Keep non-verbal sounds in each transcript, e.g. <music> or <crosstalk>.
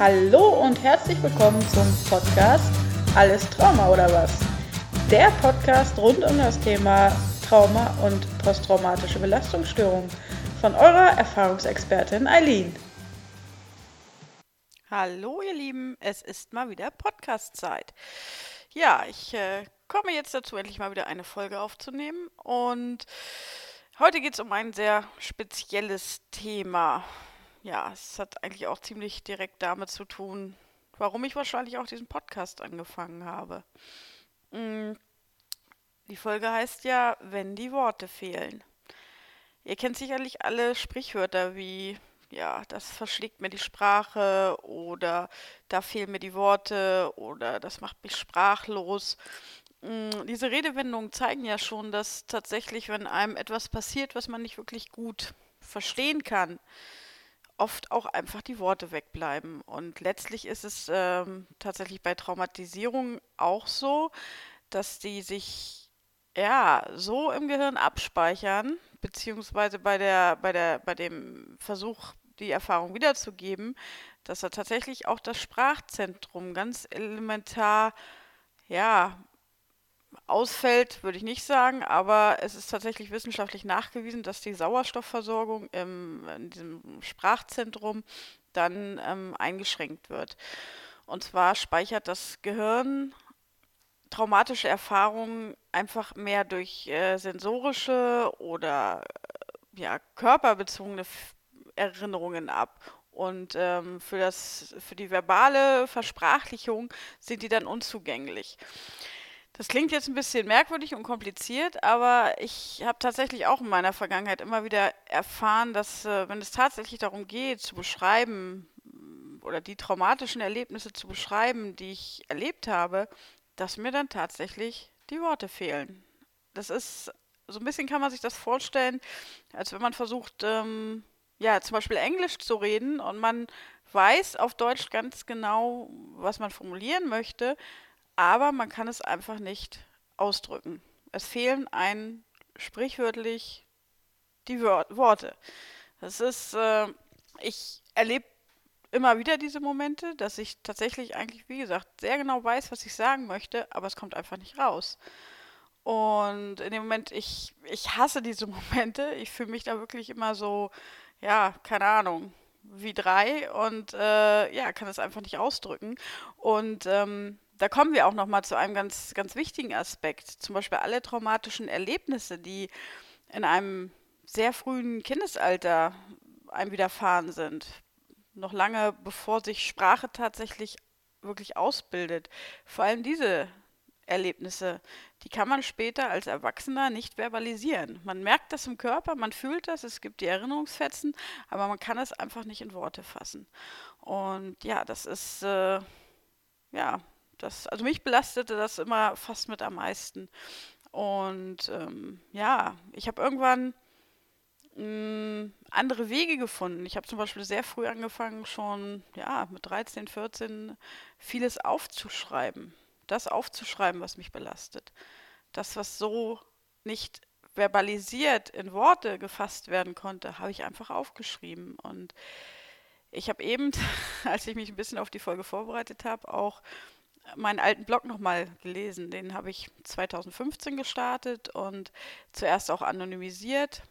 Hallo und herzlich willkommen zum Podcast Alles Trauma oder was? Der Podcast rund um das Thema Trauma und posttraumatische Belastungsstörung von eurer Erfahrungsexpertin Eileen. Hallo ihr Lieben, es ist mal wieder Podcast-Zeit. Ja, ich äh, komme jetzt dazu, endlich mal wieder eine Folge aufzunehmen und heute geht es um ein sehr spezielles Thema ja, es hat eigentlich auch ziemlich direkt damit zu tun, warum ich wahrscheinlich auch diesen Podcast angefangen habe. Mm, die Folge heißt ja, wenn die Worte fehlen. Ihr kennt sicherlich alle Sprichwörter wie, ja, das verschlägt mir die Sprache oder da fehlen mir die Worte oder das macht mich sprachlos. Mm, diese Redewendungen zeigen ja schon, dass tatsächlich, wenn einem etwas passiert, was man nicht wirklich gut verstehen kann, oft auch einfach die Worte wegbleiben. Und letztlich ist es ähm, tatsächlich bei Traumatisierung auch so, dass die sich ja so im Gehirn abspeichern, beziehungsweise bei der, bei der, bei dem Versuch, die Erfahrung wiederzugeben, dass da tatsächlich auch das Sprachzentrum ganz elementar ja, ausfällt, würde ich nicht sagen, aber es ist tatsächlich wissenschaftlich nachgewiesen, dass die Sauerstoffversorgung im, in diesem Sprachzentrum dann ähm, eingeschränkt wird. Und zwar speichert das Gehirn traumatische Erfahrungen einfach mehr durch äh, sensorische oder äh, ja, körperbezogene Erinnerungen ab. Und ähm, für, das, für die verbale Versprachlichung sind die dann unzugänglich. Das klingt jetzt ein bisschen merkwürdig und kompliziert, aber ich habe tatsächlich auch in meiner Vergangenheit immer wieder erfahren, dass äh, wenn es tatsächlich darum geht, zu beschreiben mm, oder die traumatischen Erlebnisse zu beschreiben, die ich erlebt habe, dass mir dann tatsächlich die Worte fehlen. Das ist, so ein bisschen kann man sich das vorstellen, als wenn man versucht, ähm, ja, zum Beispiel Englisch zu reden und man weiß auf Deutsch ganz genau, was man formulieren möchte, aber man kann es einfach nicht ausdrücken. Es fehlen ein sprichwörtlich die Wör Worte. Das ist, äh, ich erlebe immer wieder diese Momente, dass ich tatsächlich eigentlich, wie gesagt, sehr genau weiß, was ich sagen möchte, aber es kommt einfach nicht raus. Und in dem Moment, ich, ich hasse diese <laughs> Momente. Ich fühle mich da wirklich immer so, ja, keine Ahnung, wie drei und äh, ja, kann es einfach nicht ausdrücken. Und ähm, da kommen wir auch noch mal zu einem ganz, ganz wichtigen Aspekt. Zum Beispiel alle traumatischen Erlebnisse, die in einem sehr frühen Kindesalter einem widerfahren sind. Noch lange bevor sich Sprache tatsächlich wirklich ausbildet. Vor allem diese Erlebnisse, die kann man später als Erwachsener nicht verbalisieren. Man merkt das im Körper, man fühlt das, es gibt die Erinnerungsfetzen, aber man kann es einfach nicht in Worte fassen. Und ja, das ist äh, ja das, also mich belastete das immer fast mit am meisten. Und ähm, ja, ich habe irgendwann mh, mm, andere Wege gefunden. Ich habe zum Beispiel sehr früh angefangen, schon ja, mit 13, 14 vieles aufzuschreiben. Das aufzuschreiben, was mich belastet. Das, was so nicht verbalisiert in Worte gefasst werden konnte, habe ich einfach aufgeschrieben. Und ich habe eben, <laughs> als ich mich ein bisschen auf die Folge vorbereitet habe, auch meinen alten Blog nochmal gelesen. Den habe ich 2015 gestartet und zuerst auch anonymisiert,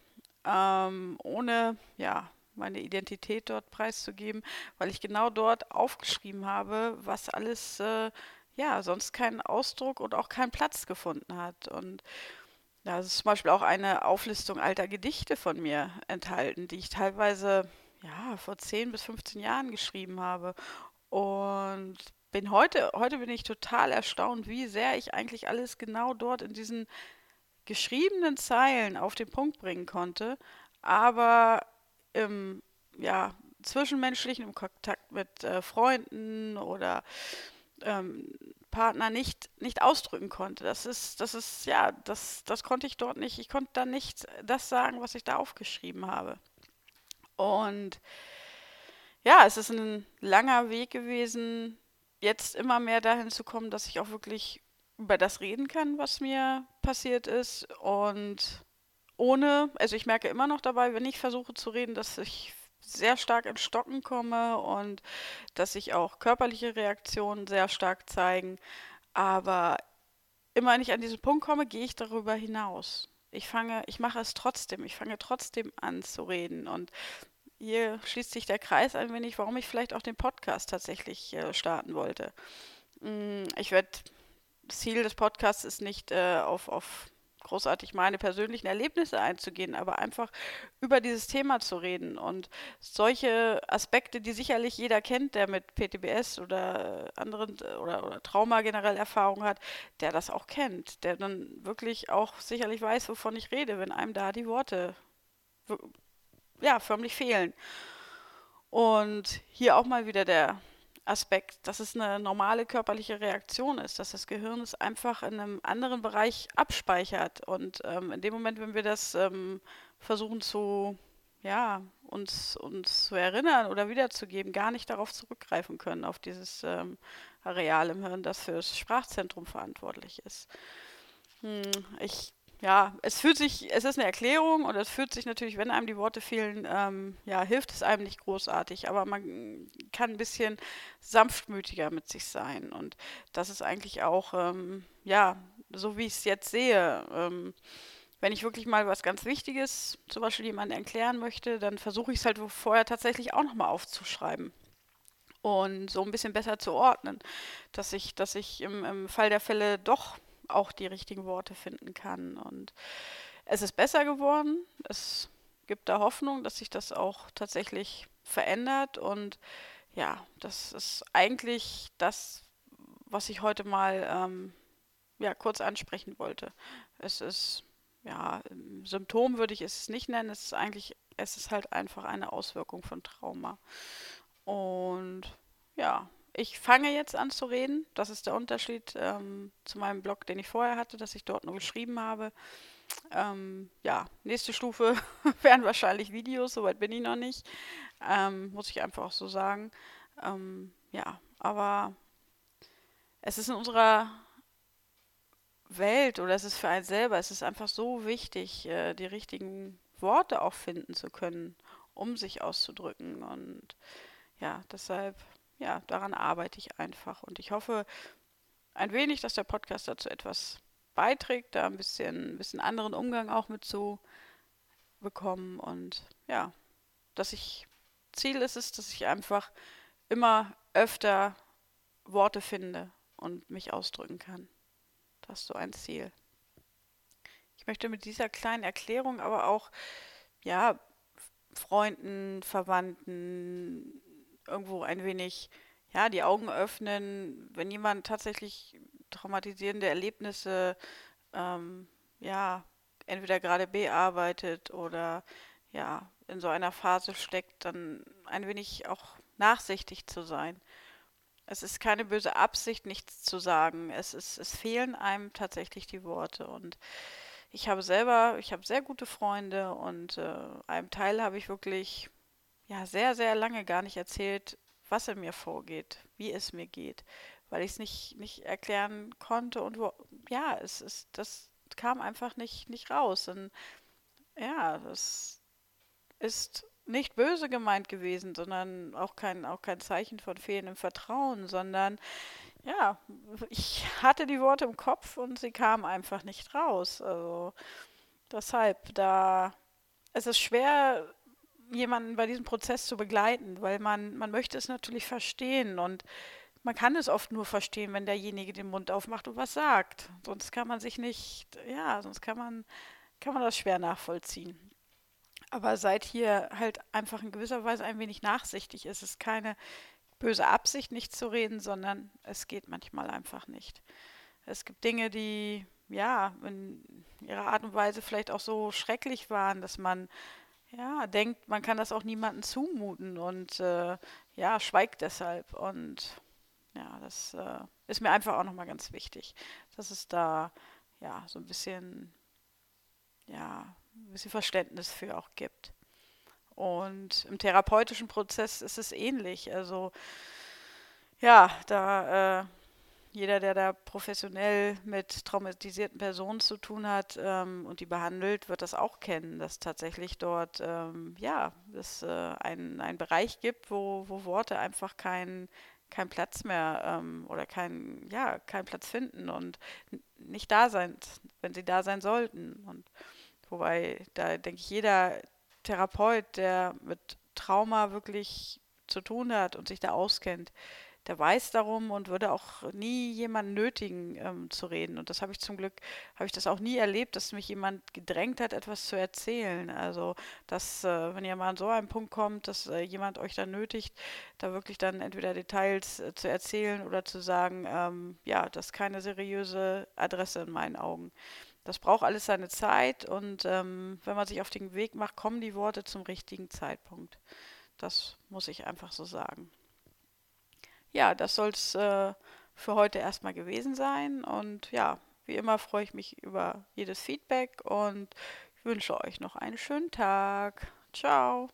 ähm, ohne ja, meine Identität dort preiszugeben, weil ich genau dort aufgeschrieben habe, was alles äh, ja sonst keinen Ausdruck und auch keinen Platz gefunden hat. Und da ist zum Beispiel auch eine Auflistung alter Gedichte von mir enthalten, die ich teilweise ja vor 10 bis 15 Jahren geschrieben habe. Und bin heute, heute bin ich total erstaunt, wie sehr ich eigentlich alles genau dort in diesen geschriebenen Zeilen auf den Punkt bringen konnte, aber im ja, zwischenmenschlichen, im Kontakt mit äh, Freunden oder ähm, Partner nicht, nicht ausdrücken konnte. Das ist, das ist, ja, das, das konnte ich dort nicht. Ich konnte da nicht das sagen, was ich da aufgeschrieben habe. Und ja, es ist ein langer Weg gewesen, jetzt immer mehr dahin zu kommen, dass ich auch wirklich über das reden kann, was mir passiert ist. Und ohne, also ich merke immer noch dabei, wenn ich versuche zu reden, dass ich sehr stark in Stocken komme und dass sich auch körperliche Reaktionen sehr stark zeigen. Aber immer wenn ich an diesen Punkt komme, gehe ich darüber hinaus. Ich fange, ich mache es trotzdem, ich fange trotzdem an zu reden. Und hier schließt sich der Kreis ein wenig, warum ich vielleicht auch den Podcast tatsächlich äh, starten wollte. Mm, ich werde, Ziel des Podcasts ist nicht äh, auf, auf großartig meine persönlichen Erlebnisse einzugehen, aber einfach über dieses Thema zu reden und solche Aspekte, die sicherlich jeder kennt, der mit PTBS oder anderen oder, oder Trauma generell Erfahrung hat, der das auch kennt, der dann wirklich auch sicherlich weiß, wovon ich rede, wenn einem da die Worte ja förmlich fehlen. Und hier auch mal wieder der Aspekt, dass es eine normale körperliche Reaktion ist, dass das Gehirn es einfach in einem anderen Bereich abspeichert. Und ähm, in dem Moment, wenn wir das ähm, versuchen zu, ja, uns, uns zu erinnern oder wiederzugeben, gar nicht darauf zurückgreifen können, auf dieses ähm, Areal im Hirn, das für das Sprachzentrum verantwortlich ist. Hm, ich ja, es fühlt sich, es ist eine Erklärung und es fühlt sich natürlich, wenn einem die Worte fehlen, ähm, ja, hilft es einem nicht großartig, aber man kann ein bisschen sanftmütiger mit sich sein und das ist eigentlich auch, ähm, ja, so wie ich es jetzt sehe. Ähm, wenn ich wirklich mal was ganz Wichtiges, zum Beispiel jemandem erklären möchte, dann versuche ich es halt vorher tatsächlich auch nochmal aufzuschreiben und so ein bisschen besser zu ordnen, dass ich, dass ich im, im Fall der Fälle doch auch die richtigen Worte finden kann. Und es ist besser geworden. Es gibt da Hoffnung, dass sich das auch tatsächlich verändert. Und ja, das ist eigentlich das, was ich heute mal ähm, ja, kurz ansprechen wollte. Es ist, ja, Symptom würde ich es nicht nennen. Es ist eigentlich, es ist halt einfach eine Auswirkung von Trauma. Und ja, ich fange jetzt an zu reden. Das ist der Unterschied ähm, zu meinem Blog, den ich vorher hatte, dass ich dort nur geschrieben habe. Ähm, ja, nächste Stufe <laughs> wären wahrscheinlich Videos, soweit bin ich noch nicht. Ähm, muss ich einfach auch so sagen. Ähm, ja, aber es ist in unserer Welt oder es ist für einen selber, es ist einfach so wichtig, äh, die richtigen Worte auch finden zu können, um sich auszudrücken. Und ja, deshalb ja, daran arbeite ich einfach. Und ich hoffe ein wenig, dass der Podcast dazu etwas beiträgt, da ein bisschen, ein bisschen anderen Umgang auch mit zu bekommen. Und ja, dass ich, Ziel ist es, dass ich einfach immer öfter Worte finde und mich ausdrücken kann. Das ist so ein Ziel. Ich möchte mit dieser kleinen Erklärung aber auch, ja, Freunden, Verwandten, irgendwo ein wenig ja, die Augen öffnen, wenn jemand tatsächlich traumatisierende Erlebnisse ähm, ja, entweder gerade bearbeitet oder ja, in so einer Phase steckt, dann ein wenig auch nachsichtig zu sein. Es ist keine böse Absicht, nichts zu sagen. Es, ist, es fehlen einem tatsächlich die Worte. Und ich habe selber, ich habe sehr gute Freunde und äh, einem Teil habe ich wirklich ja, sehr, sehr lange gar nicht erzählt, was in mir vorgeht, wie es mir geht, weil ich es nicht, nicht erklären konnte und wo, ja, es ist, das kam einfach nicht, nicht raus. Und ja, das ist nicht böse gemeint gewesen, sondern auch kein, auch kein Zeichen von fehlendem Vertrauen, sondern ja, ich hatte die Worte im Kopf und sie kamen einfach nicht raus. Also deshalb, da es ist schwer, jemanden bei diesem Prozess zu begleiten, weil man, man möchte es natürlich verstehen und man kann es oft nur verstehen, wenn derjenige den Mund aufmacht und was sagt. Sonst kann man sich nicht, ja, sonst kann man, kann man das schwer nachvollziehen. Aber seit hier halt einfach in gewisser Weise ein wenig nachsichtig es ist keine böse Absicht, nicht zu reden, sondern es geht manchmal einfach nicht. Es gibt Dinge, die ja in ihrer Art und Weise vielleicht auch so schrecklich waren, dass man ja, denkt, man kann das auch niemandem zumuten und äh, ja, schweigt deshalb. Und ja, das äh, ist mir einfach auch nochmal ganz wichtig, dass es da ja so ein bisschen, ja, ein bisschen Verständnis für auch gibt. Und im therapeutischen Prozess ist es ähnlich. Also ja, da äh, jeder, der da professionell mit traumatisierten Personen zu tun hat ähm, und die behandelt, wird das auch kennen, dass tatsächlich dort ähm, ja es äh, einen, Bereich gibt, wo, wo Worte einfach keinen kein Platz mehr ähm, oder kein, ja, keinen Platz finden und nicht da sein, wenn sie da sein sollten. Und wobei da denke ich, jeder Therapeut, der mit Trauma wirklich zu tun hat und sich da auskennt, der weiß darum und würde auch nie jemanden nötigen ähm, zu reden. Und das habe ich zum Glück, habe ich das auch nie erlebt, dass mich jemand gedrängt hat, etwas zu erzählen. Also, dass, äh, wenn ihr mal an so einen Punkt kommt, dass äh, jemand euch dann nötigt, da wirklich dann entweder Details äh, zu erzählen oder zu sagen, ähm, ja, das ist keine seriöse Adresse in meinen Augen. Das braucht alles seine Zeit und ähm, wenn man sich auf den Weg macht, kommen die Worte zum richtigen Zeitpunkt. Das muss ich einfach so sagen ja, das soll es äh, für heute erstmal gewesen sein. Und ja, wie immer freue ich mich über jedes Feedback und wünsche euch noch einen schönen Tag. Ciao.